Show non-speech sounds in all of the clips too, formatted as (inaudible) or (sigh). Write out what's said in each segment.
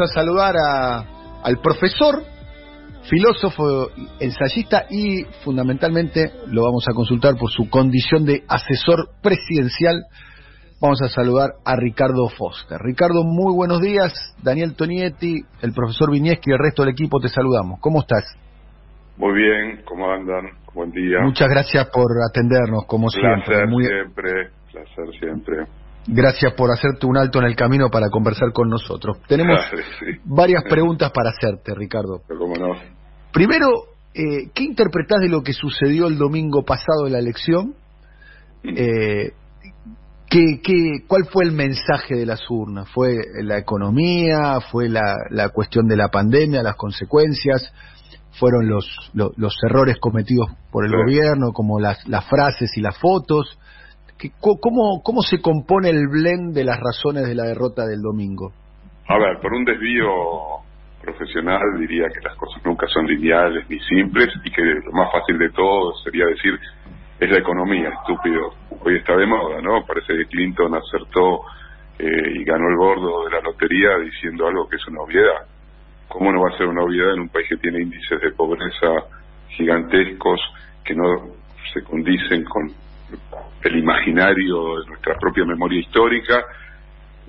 a saludar a, al profesor, filósofo, ensayista y fundamentalmente lo vamos a consultar por su condición de asesor presidencial. Vamos a saludar a Ricardo Foster. Ricardo, muy buenos días. Daniel Tonietti, el profesor Vinieski y el resto del equipo te saludamos. ¿Cómo estás? Muy bien, ¿cómo andan? Buen día. Muchas gracias por atendernos, como placer siempre. Muy... siempre, placer siempre. Gracias por hacerte un alto en el camino para conversar con nosotros. Tenemos (laughs) varias preguntas para hacerte, Ricardo. ¿Cómo no? Primero, eh, ¿qué interpretás de lo que sucedió el domingo pasado en la elección? Mm. Eh, ¿qué, qué, cuál fue el mensaje de las urnas? ¿Fue la economía? ¿Fue la, la cuestión de la pandemia, las consecuencias? ¿Fueron los, los, los errores cometidos por el gobierno, como las, las frases y las fotos? ¿Cómo, ¿Cómo se compone el blend de las razones de la derrota del domingo? A ver, por un desvío profesional diría que las cosas nunca son lineales ni simples y que lo más fácil de todo sería decir es la economía, estúpido. Hoy está de moda, ¿no? Parece que Clinton acertó eh, y ganó el gordo de la lotería diciendo algo que es una obviedad. ¿Cómo no va a ser una obviedad en un país que tiene índices de pobreza gigantescos que no se condicen con el imaginario de nuestra propia memoria histórica,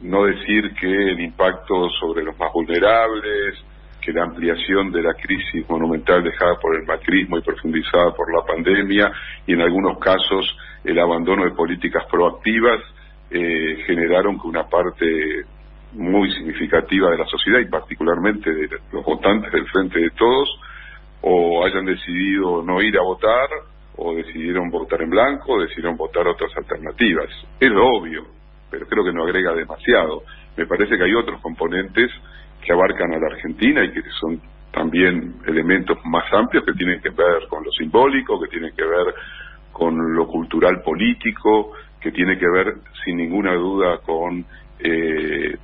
no decir que el impacto sobre los más vulnerables, que la ampliación de la crisis monumental dejada por el macrismo y profundizada por la pandemia, y en algunos casos el abandono de políticas proactivas, eh, generaron que una parte muy significativa de la sociedad y particularmente de los votantes del Frente de Todos, o hayan decidido no ir a votar o decidieron votar en blanco, o decidieron votar otras alternativas. Es obvio, pero creo que no agrega demasiado. Me parece que hay otros componentes que abarcan a la Argentina y que son también elementos más amplios que tienen que ver con lo simbólico, que tienen que ver con lo cultural político, que tiene que ver sin ninguna duda con eh,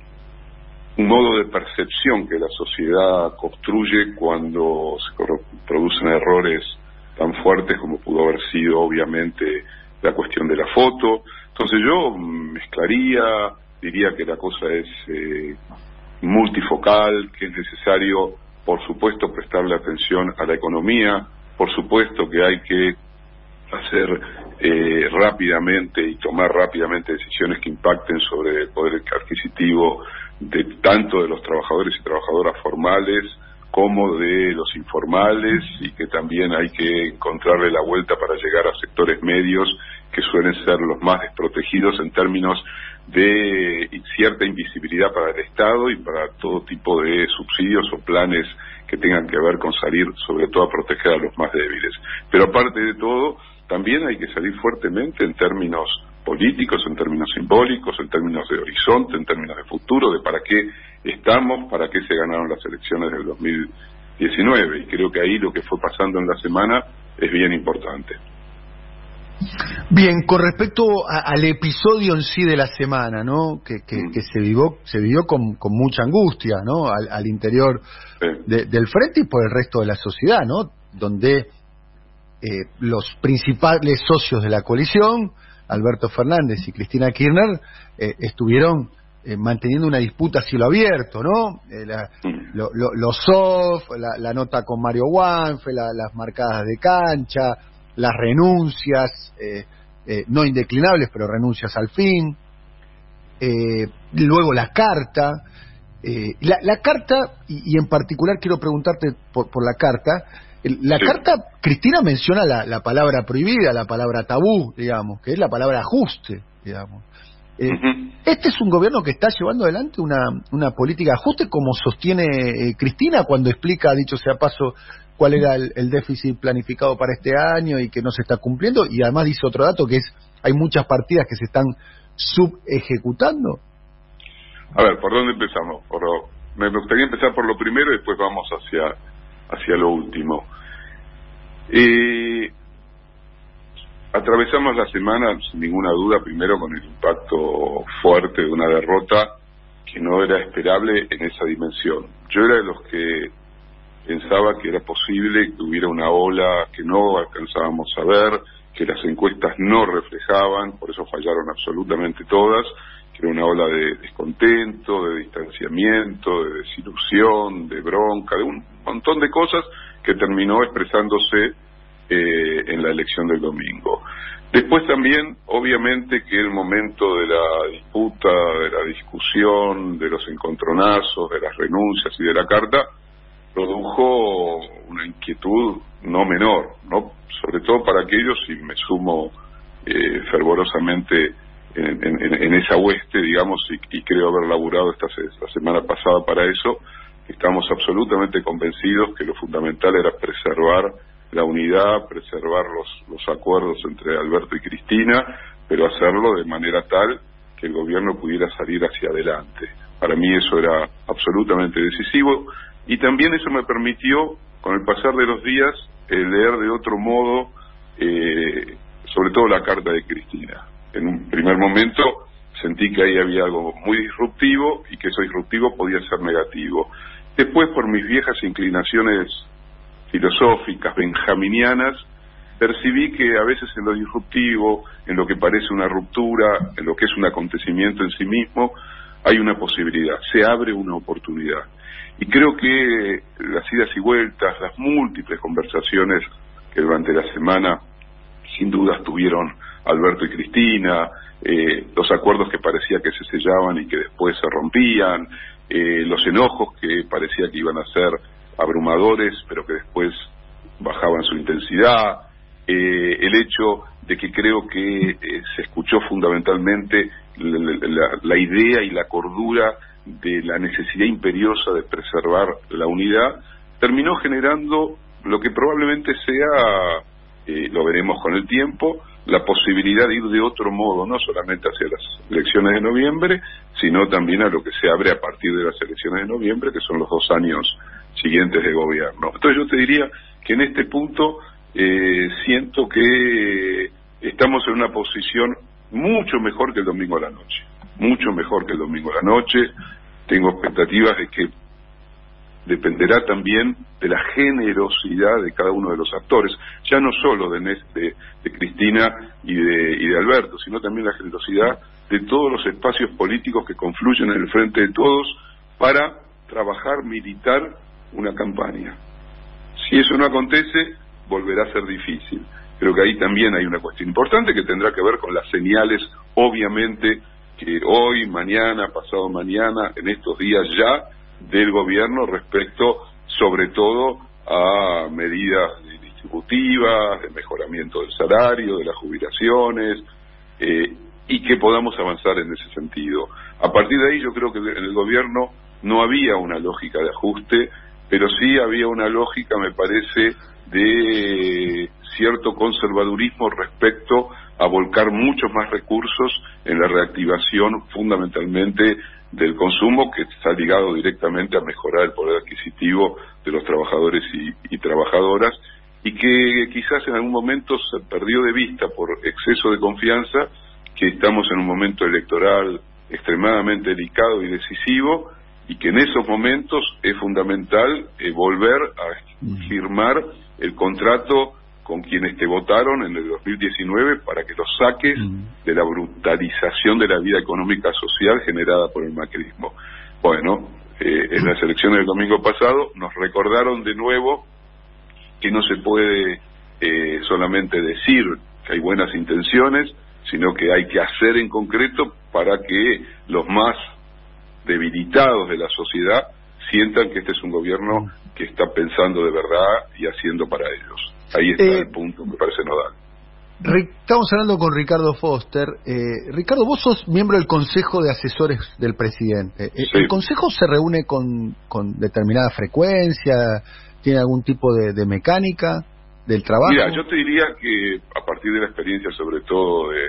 un modo de percepción que la sociedad construye cuando se producen errores tan fuertes como pudo haber sido obviamente la cuestión de la foto. Entonces yo mezclaría, diría que la cosa es eh, multifocal, que es necesario, por supuesto, prestarle atención a la economía, por supuesto que hay que hacer eh, rápidamente y tomar rápidamente decisiones que impacten sobre el poder adquisitivo de tanto de los trabajadores y trabajadoras formales como de los informales y que también hay que encontrarle la vuelta para llegar a sectores medios que suelen ser los más desprotegidos en términos de cierta invisibilidad para el Estado y para todo tipo de subsidios o planes que tengan que ver con salir sobre todo a proteger a los más débiles. Pero aparte de todo, también hay que salir fuertemente en términos políticos, en términos simbólicos, en términos de horizonte, en términos de futuro, de para qué estamos, para qué se ganaron las elecciones del 2019. Y creo que ahí lo que fue pasando en la semana es bien importante. Bien, con respecto al episodio en sí de la semana, ¿no? Que, que, mm. se vivió, se vivió con, con mucha angustia, ¿no? Al, interior del frente y por el resto de la sociedad, ¿no? Donde eh, los principales socios de la coalición, Alberto Fernández y Cristina Kirchner, eh, estuvieron eh, manteniendo una disputa a cielo abierto, ¿no? Eh, los soft, la, nota con Mario Wanfe, las marcadas de cancha, las renuncias, no indeclinables, pero renuncias al fin, luego la carta. La, carta, y, en particular quiero preguntarte por, por la carta, la carta, Cristina menciona la, palabra prohibida, la palabra tabú, digamos, que es la palabra ajuste, digamos. Eh, este es un gobierno que está llevando adelante una, una política de ajuste, como sostiene eh, Cristina cuando explica, dicho sea paso, cuál era el, déficit planificado para este año y que no se está cumpliendo. Y además dice otro dato que es, hay muchas partidas que se están subejecutando. A ver, ¿por dónde empezamos? Por, me gustaría empezar por lo primero y después vamos hacia hacia lo último. Eh, atravesamos la semana, sin ninguna duda, primero con el impacto fuerte de una derrota que no era esperable en esa dimensión. Yo era de los que pensaba que era posible que hubiera una ola que no alcanzábamos a ver, que las encuestas no reflejaban, por eso fallaron absolutamente todas, era una ola de descontento, de distanciamiento, de desilusión, de bronca, de un montón de cosas que terminó expresándose eh, en la elección del domingo. Después también, obviamente, que el momento de la disputa, de la discusión, de los encontronazos, de las renuncias y de la carta, produjo una inquietud no menor, no sobre todo para aquellos, y me sumo eh, fervorosamente en, esa hueste, digamos, y, creo haber laburado esta, esta semana pasada para eso, estamos absolutamente convencidos que lo fundamental era preservar la unidad, preservar los, los acuerdos entre Alberto y Cristina, pero hacerlo de manera tal que el gobierno pudiera salir hacia adelante. Para mí eso era absolutamente decisivo y también eso me permitió, con el pasar de los días, eh, leer de otro modo, eh, sobre todo la carta de Cristina. En un primer momento sentí que ahí había algo muy disruptivo y que eso disruptivo podía ser negativo. Después, por mis viejas inclinaciones filosóficas, benjaminianas, percibí que a veces en lo disruptivo, en lo que parece una ruptura, en lo que es un acontecimiento en sí mismo, hay una posibilidad, se abre una oportunidad. Y creo que las idas y vueltas, las múltiples conversaciones que durante la semana sin dudas tuvieron Alberto y Cristina, eh, los acuerdos que parecía que se sellaban y que después se rompían, eh, los enojos que parecía que iban a ser abrumadores, pero que después bajaban su intensidad, eh, el hecho de que creo que se escuchó fundamentalmente la, idea y la cordura de la necesidad imperiosa de preservar la unidad, terminó generando lo que probablemente sea, eh, lo veremos con el tiempo, la posibilidad de ir de otro modo, no solamente hacia las elecciones de noviembre, sino también a lo que se abre a partir de las elecciones de noviembre, que son los dos años siguientes de gobierno. Entonces yo te diría que en este punto eh, siento que estamos en una posición mucho mejor que el domingo a la noche, mucho mejor que el domingo a la noche. Tengo expectativas de que dependerá también de la generosidad de cada uno de los actores, ya no solo de, de, de Cristina y de, y de Alberto, sino también la generosidad de todos los espacios políticos que confluyen en el frente de todos para trabajar, militar una campaña. Si eso no acontece, volverá a ser difícil. Creo que ahí también hay una cuestión importante que tendrá que ver con las señales, obviamente, que hoy, mañana, pasado mañana, en estos días ya, del gobierno respecto, sobre todo, a medidas distributivas, de mejoramiento del salario, de las jubilaciones, eh, y que podamos avanzar en ese sentido. A partir de ahí yo creo que en el gobierno no había una lógica de ajuste, pero sí había una lógica, me parece, de cierto conservadurismo respecto a volcar muchos más recursos en la reactivación fundamentalmente del consumo que está ligado directamente a mejorar el poder adquisitivo de los trabajadores y, trabajadoras y que quizás en algún momento se perdió de vista por exceso de confianza que estamos en un momento electoral extremadamente delicado y decisivo y que en esos momentos es fundamental eh, volver a firmar el contrato con quienes te votaron en el 2019 para que los saques de la brutalización de la vida económica social generada por el macrismo. Bueno, eh, en las elecciones del domingo pasado nos recordaron de nuevo que no se puede eh, solamente decir que hay buenas intenciones, sino que hay que hacer en concreto para que los más debilitados de la sociedad sientan que este es un gobierno que está pensando de verdad y haciendo para ellos. Ahí está eh, el punto, me parece nodal. Estamos hablando con Ricardo Foster. Eh, Ricardo, vos sos miembro del Consejo de Asesores del Presidente. Eh, ¿El Consejo se reúne con, con determinada frecuencia? ¿Tiene algún tipo de, de, mecánica del trabajo? Mira, yo te diría que a partir de la experiencia, sobre todo de,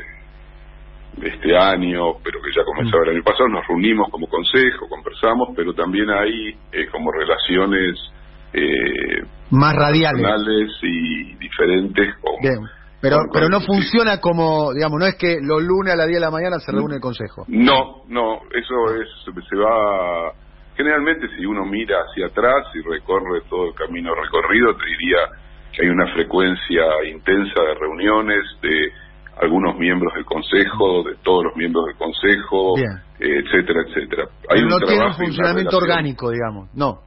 de este año, pero que ya comenzaba el año pasado, nos reunimos como consejo, conversamos, pero también hay eh, como relaciones eh, más radiales y diferentes. Pero, pero no funciona como, digamos, no es que los lunes a las 10 de la mañana se reúne el consejo. No, no, eso es, se va, generalmente si uno mira hacia atrás y recorre todo el camino recorrido, te diría que hay una frecuencia intensa de reuniones, de algunos miembros del Consejo, de todos los miembros del Consejo, etcétera, etcétera. Hay no tiene un funcionamiento orgánico, digamos, no,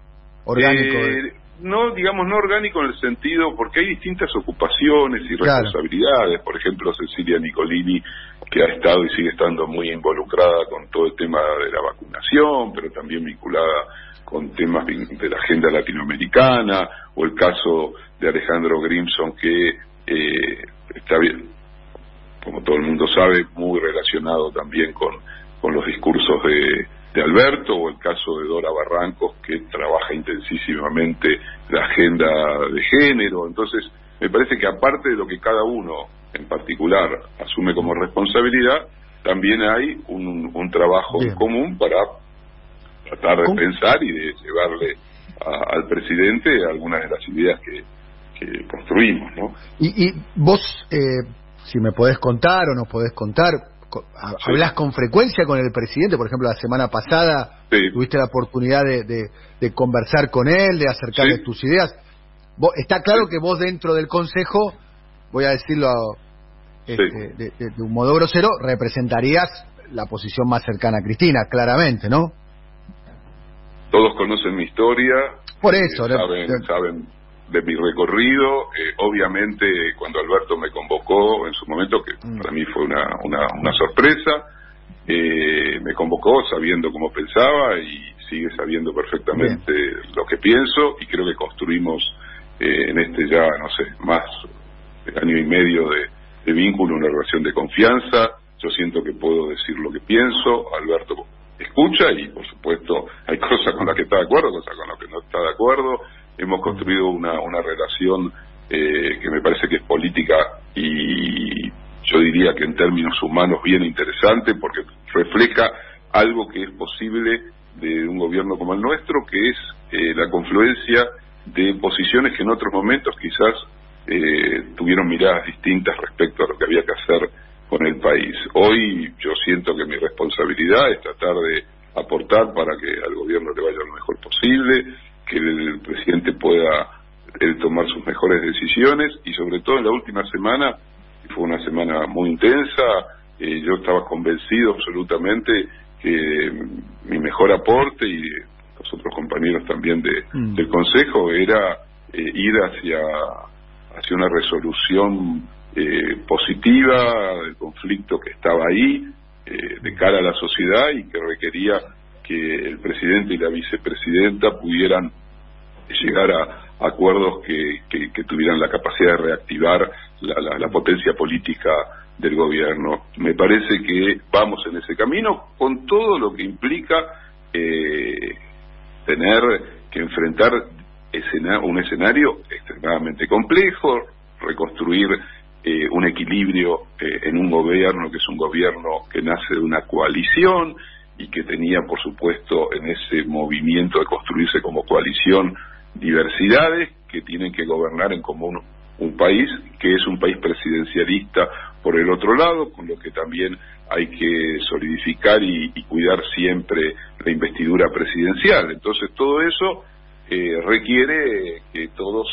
orgánico. Eh, no, digamos, no orgánico en el sentido, porque hay distintas ocupaciones y responsabilidades. Por ejemplo, Cecilia Nicolini, que ha estado y sigue estando muy involucrada con todo el tema de la vacunación, pero también vinculada con temas de la agenda latinoamericana, o el caso de Alejandro Grimson, que eh, está bien, como todo el mundo sabe, muy relacionado también con, con los discursos de, de Alberto, o el caso de Dora Barrancos, que trabaja intensísimamente la agenda de género. Entonces, me parece que aparte de lo que cada uno en particular asume como responsabilidad, también hay un, un trabajo en común para tratar de pensar y de llevarle al presidente algunas de las ideas que, que construimos, ¿no? Y, y vos, eh, si me podés contar o nos podés contar, ¿Hablas con frecuencia con el presidente? Por ejemplo, la semana pasada tuviste la oportunidad de, conversar con él, de acercarle tus ideas. está claro que vos dentro del Consejo, voy a decirlo este, de, un modo grosero, representarías la posición más cercana a Cristina, claramente, ¿no? Todos conocen mi historia. Por eso. Eh, saben de mi recorrido. Eh, obviamente, cuando Alberto me convocó en su momento, que mm. para mí fue una, una, sorpresa, eh, me convocó sabiendo cómo pensaba y sigue sabiendo perfectamente lo que pienso y creo que construimos eh, en este ya, no sé, más de año y medio de, de vínculo, una relación de confianza. Yo siento que puedo decir lo que pienso, Alberto escucha y por supuesto hay (laughs) cosas con las que está de acuerdo, cosas con las que no está de acuerdo hemos construido una, una relación eh, que me parece que es política y yo diría que en términos humanos bien interesante porque refleja algo que es posible de un gobierno como el nuestro, que es eh, la confluencia de posiciones que en otros momentos quizás eh, tuvieron miradas distintas respecto a lo que había que hacer con el país. Hoy yo siento que mi responsabilidad es tratar de aportar para que al gobierno le vaya lo mejor posible, que el presidente pueda tomar sus mejores decisiones y sobre todo en la última semana, fue una semana muy intensa, eh, yo estaba convencido absolutamente que mi mejor aporte y los otros compañeros también de, mm. del Consejo era eh, ir hacia, hacia una resolución eh, positiva del conflicto que estaba ahí de cara a la sociedad y que requería que el presidente y la vicepresidenta pudieran llegar a acuerdos que, tuvieran la capacidad de reactivar la, la, potencia política del gobierno. Me parece que vamos en ese camino con todo lo que implica eh, tener que enfrentar un escenario extremadamente complejo, reconstruir eh, un equilibrio eh, en un gobierno que es un gobierno que nace de una coalición y que tenía, por supuesto, en ese movimiento de construirse como coalición diversidades que tienen que gobernar en común un país que es un país presidencialista por el otro lado, con lo que también hay que solidificar y, cuidar siempre la investidura presidencial. Entonces todo eso eh, requiere que todos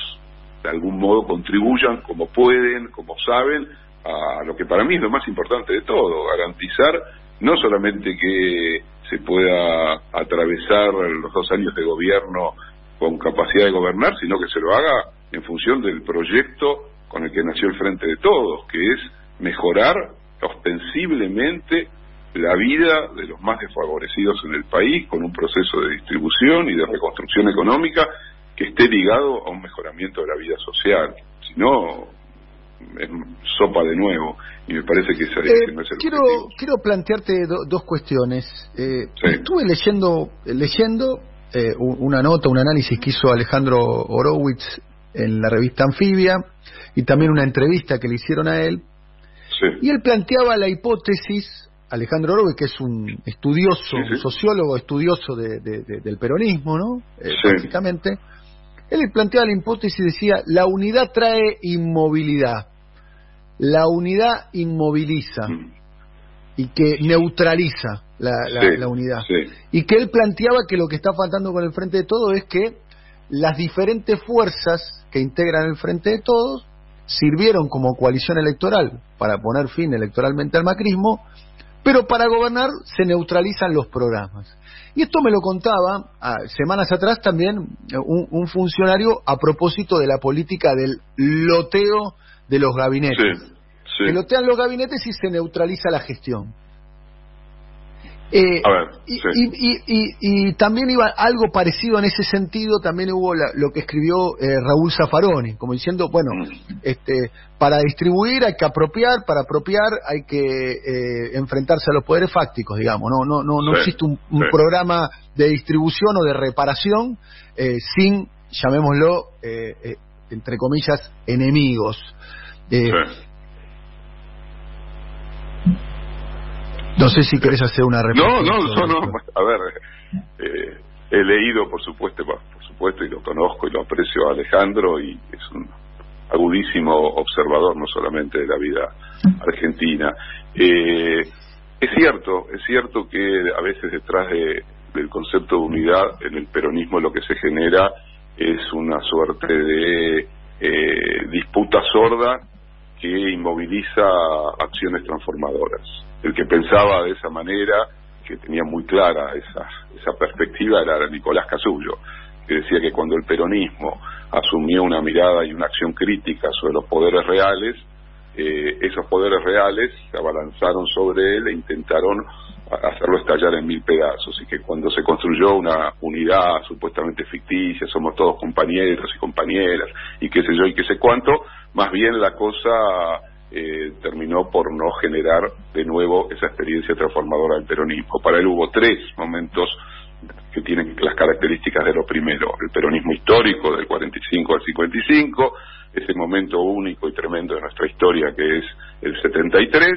de algún modo contribuyan como pueden, como saben, a lo que para mí es lo más importante de todo, garantizar no solamente que se pueda atravesar los dos años de gobierno con capacidad de gobernar, sino que se lo haga en función del proyecto con el que nació el Frente de Todos, que es mejorar ostensiblemente la vida de los más desfavorecidos en el país con un proceso de distribución y de reconstrucción económica que esté ligado a un mejoramiento de la vida social. Si no, es sopa de nuevo y me parece que, ese, eh, no es el quiero quiero plantearte dos cuestiones eh, estuve leyendo leyendo eh, una nota, un análisis que hizo Alejandro Horowitz en la revista Anfibia y también una entrevista que le hicieron a él. Y él planteaba la hipótesis, Alejandro Horowitz, que es un estudioso, un sociólogo estudioso del peronismo, ¿no? Eh, básicamente. Él planteaba la hipótesis y decía, la unidad trae inmovilidad. La unidad inmoviliza. Mm y que neutraliza la, unidad. Y que él planteaba que lo que está faltando con el Frente de Todos es que las diferentes fuerzas que integran el Frente de Todos sirvieron como coalición electoral para poner fin electoralmente al macrismo, pero para gobernar se neutralizan los programas. Y esto me lo contaba ah, semanas atrás también un, funcionario a propósito de la política del loteo de los gabinetes. Se lotean los gabinetes y se neutraliza la gestión. Eh, y, también iba algo parecido en ese sentido, también hubo lo que escribió eh, Raúl Zaffaroni, como diciendo, bueno, mm. este, para distribuir hay que apropiar, para apropiar hay que eh, enfrentarse a los poderes fácticos, digamos, no, no, no, no existe un, programa de distribución o de reparación sin, llamémoslo, entre comillas, enemigos. No sé si querés hacer una. No, no, no, no. A ver, eh, he leído, por supuesto, por supuesto, y lo conozco y lo aprecio a Alejandro, y es un agudísimo observador no solamente de la vida argentina. Eh, es cierto, es cierto que a veces detrás de, del concepto de unidad en el peronismo lo que se genera es una suerte de eh, disputa sorda que inmoviliza acciones transformadoras. El que pensaba de esa manera, que tenía muy clara esa, esa perspectiva, era Nicolás Casullo, que decía que cuando el peronismo asumió una mirada y una acción crítica sobre los poderes reales, eh, esos poderes reales se abalanzaron sobre él e intentaron hacerlo estallar en mil pedazos. Y que cuando se construyó una unidad supuestamente ficticia, somos todos compañeros y compañeras y qué sé yo y qué sé cuánto, más bien la cosa eh, terminó por no generar de nuevo esa experiencia transformadora del peronismo. Para él hubo tres momentos que tienen las características de lo primero, el peronismo histórico del 45 al 55, ese momento único y tremendo de nuestra historia que es el 73,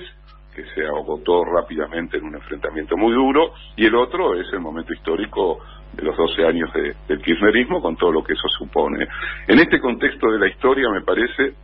que se agotó rápidamente en un enfrentamiento muy duro, y el otro es el momento histórico de los 12 años del kirchnerismo, con todo lo que eso supone. En este contexto de la historia, me parece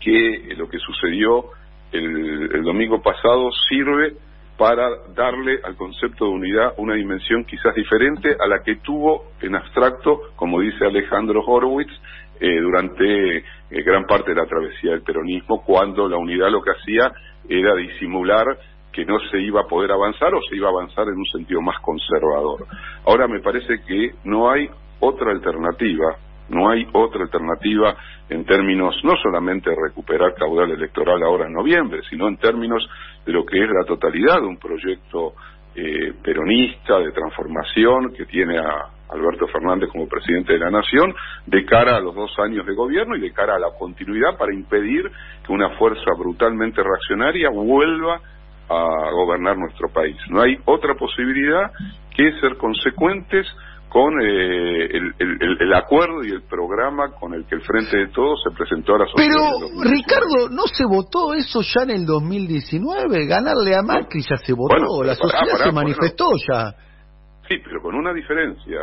que lo que sucedió el, domingo pasado sirve para darle al concepto de unidad una dimensión quizás diferente a la que tuvo en abstracto, como dice Alejandro Horowitz, eh, durante eh, gran parte de la travesía del peronismo, cuando la unidad lo que hacía era disimular que no se iba a poder avanzar o se iba a avanzar en un sentido más conservador. Ahora me parece que no hay otra alternativa, no hay otra alternativa en términos no solamente de recuperar caudal electoral ahora en noviembre, sino en términos de lo que es la totalidad de un proyecto eh, peronista de transformación que tiene a Alberto Fernández como presidente de la Nación de cara a los dos años de gobierno y de cara a la continuidad para impedir que una fuerza brutalmente reaccionaria vuelva a gobernar nuestro país. No hay otra posibilidad que ser consecuentes con eh, el, acuerdo y el programa con el que el Frente de Todos se presentó a la sociedad. Pero, Ricardo, ¿no se votó eso ya en el 2019? Ganarle a Macri ya se votó, la sociedad se manifestó ya. Sí, pero con una diferencia.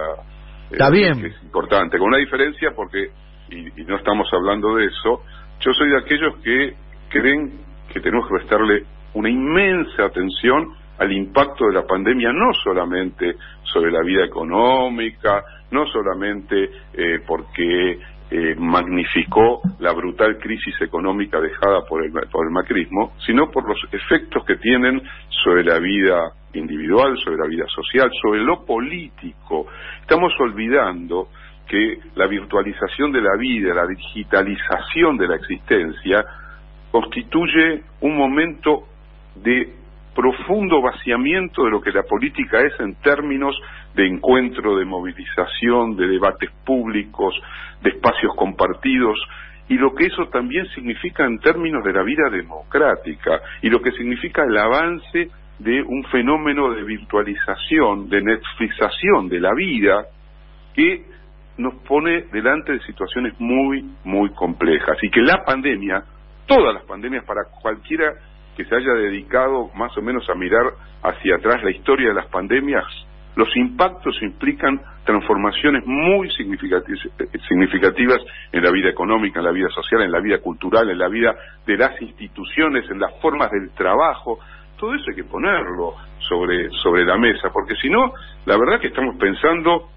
Está eh, bien. Que es importante, con una diferencia porque, y, y no estamos hablando de eso, yo soy de aquellos que creen que tenemos que prestarle una inmensa atención al impacto de la pandemia, no solamente sobre la vida económica, no solamente eh, porque eh, magnificó la brutal crisis económica dejada por el, por el macrismo, sino por los efectos que tienen sobre la vida individual, sobre la vida social, sobre lo político. Estamos olvidando que la virtualización de la vida, la digitalización de la existencia, constituye un momento de profundo vaciamiento de lo que la política es en términos de encuentro, de movilización, de debates públicos, de espacios compartidos, y lo que eso también significa en términos de la vida democrática, y lo que significa el avance de un fenómeno de virtualización, de netflixación de la vida, que nos pone delante de situaciones muy, muy complejas, y que la pandemia, todas las pandemias para cualquiera que se haya dedicado más o menos a mirar hacia atrás la historia de las pandemias, los impactos implican transformaciones muy significativas en la vida económica, en la vida social, en la vida cultural, en la vida de las instituciones, en las formas del trabajo. Todo eso hay que ponerlo sobre, sobre la mesa, porque si no, la verdad que estamos pensando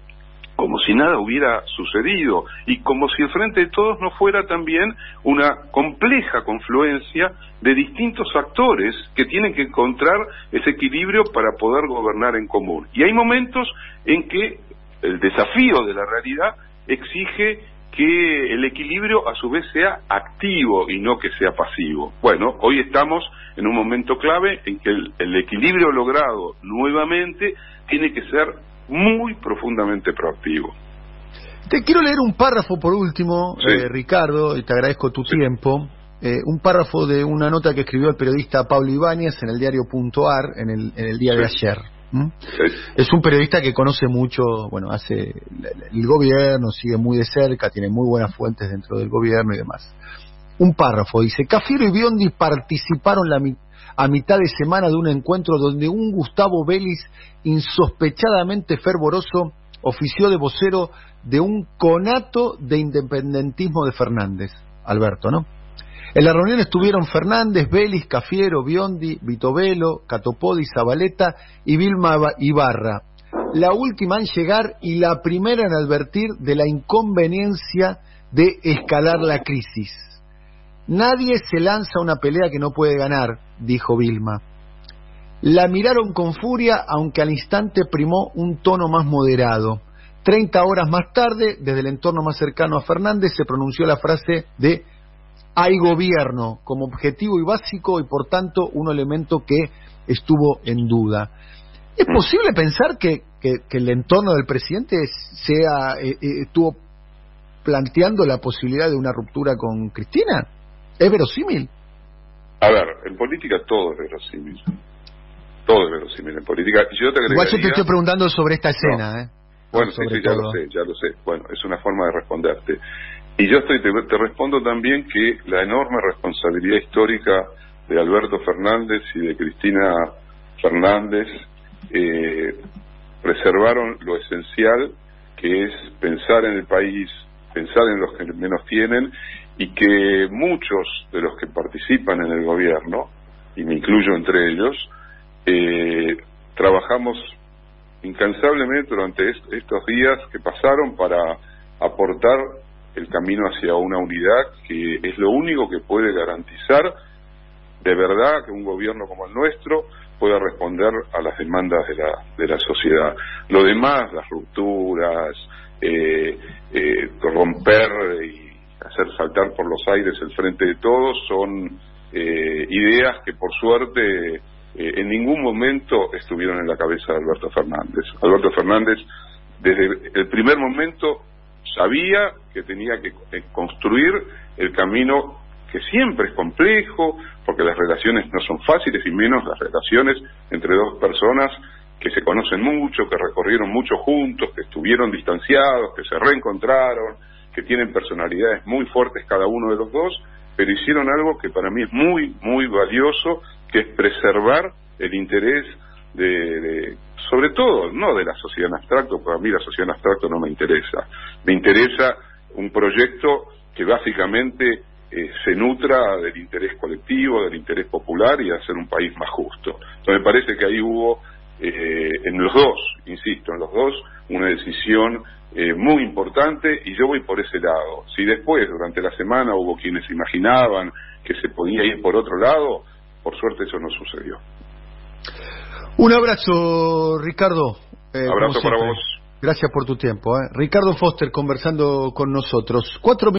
como si nada hubiera sucedido y como si el Frente de Todos no fuera también una compleja confluencia de distintos actores que tienen que encontrar ese equilibrio para poder gobernar en común. Y hay momentos en que el desafío de la realidad exige que el equilibrio a su vez sea activo y no que sea pasivo. Bueno, hoy estamos en un momento clave en que el, equilibrio logrado nuevamente tiene que ser muy profundamente proactivo. Te quiero leer un párrafo por último, eh, Ricardo, y te agradezco tu tiempo. Eh, un párrafo de una nota que escribió el periodista Pablo Ibáñez en el diario Punto Ar en el, en el día de ayer. Es un periodista que conoce mucho, bueno, hace el gobierno, sigue muy de cerca, tiene muy buenas fuentes dentro del gobierno y demás. Un párrafo dice, Cafiero y Biondi participaron a mitad de semana de un encuentro donde un Gustavo Vélez insospechadamente fervoroso ofició de vocero de un conato de independentismo de Fernández. Alberto, ¿no? En la reunión estuvieron Fernández, Vélez, Cafiero, Biondi, Vitovelo, Catopodi, Zabaleta y Vilma Ibarra. La última en llegar y la primera en advertir de la inconveniencia de escalar la crisis. Nadie se lanza a una pelea que no puede ganar, dijo Vilma. La miraron con furia, aunque al instante primó un tono más moderado. Treinta horas más tarde, desde el entorno más cercano a Fernández, se pronunció la frase de hay gobierno como objetivo y básico y por tanto un elemento que estuvo en duda. ¿Es posible pensar que, el entorno del presidente sea eh, eh, estuvo planteando la posibilidad de una ruptura con Cristina? ¿Es verosímil? A ver, en política todo es verosímil. Todo es verosímil en política. yo te Igual yo te estoy preguntando sobre esta escena, ¿eh? Bueno, sí, sí, ya lo sé, ya lo sé. Bueno, es una forma de responderte. Y yo estoy, te, respondo también que la enorme responsabilidad histórica de Alberto Fernández y de Cristina Fernández eh, preservaron lo esencial que es pensar en el país, pensar en los que menos tienen y que muchos de los que participan en el gobierno, y me incluyo entre ellos, eh, trabajamos incansablemente durante estos días que pasaron para aportar el camino hacia una unidad que es lo único que puede garantizar de verdad que un gobierno como el nuestro pueda responder a las demandas de la, de la sociedad. Lo demás, las rupturas, eh, eh, romper y hacer saltar por los aires el frente de todos son eh, ideas que por suerte en ningún momento estuvieron en la cabeza de Alberto Fernández. Alberto Fernández desde el primer momento sabía que tenía que eh, construir el camino que siempre es complejo, porque las relaciones no son fáciles y menos las relaciones entre dos personas que se conocen mucho, que recorrieron mucho juntos, que estuvieron distanciados, que se reencontraron, que tienen personalidades muy fuertes cada uno de los dos, pero hicieron algo que para mí es muy, muy valioso, que es preservar el interés de, sobre todo, no de la sociedad en abstracto, porque a mí la sociedad en abstracto no me interesa. Me interesa un proyecto que básicamente eh, se nutra del interés colectivo, del interés popular y de hacer un país más justo. Entonces me parece que ahí hubo eh, en los dos, insisto, en los dos, una decisión eh, muy importante y yo voy por ese lado. Si después, durante la semana, hubo quienes imaginaban que se podía ir por otro lado, por suerte eso no sucedió. Un abrazo, Ricardo. Eh, abrazo para vos. Gracias por tu tiempo. Eh. Ricardo Foster conversando con nosotros. Cuatro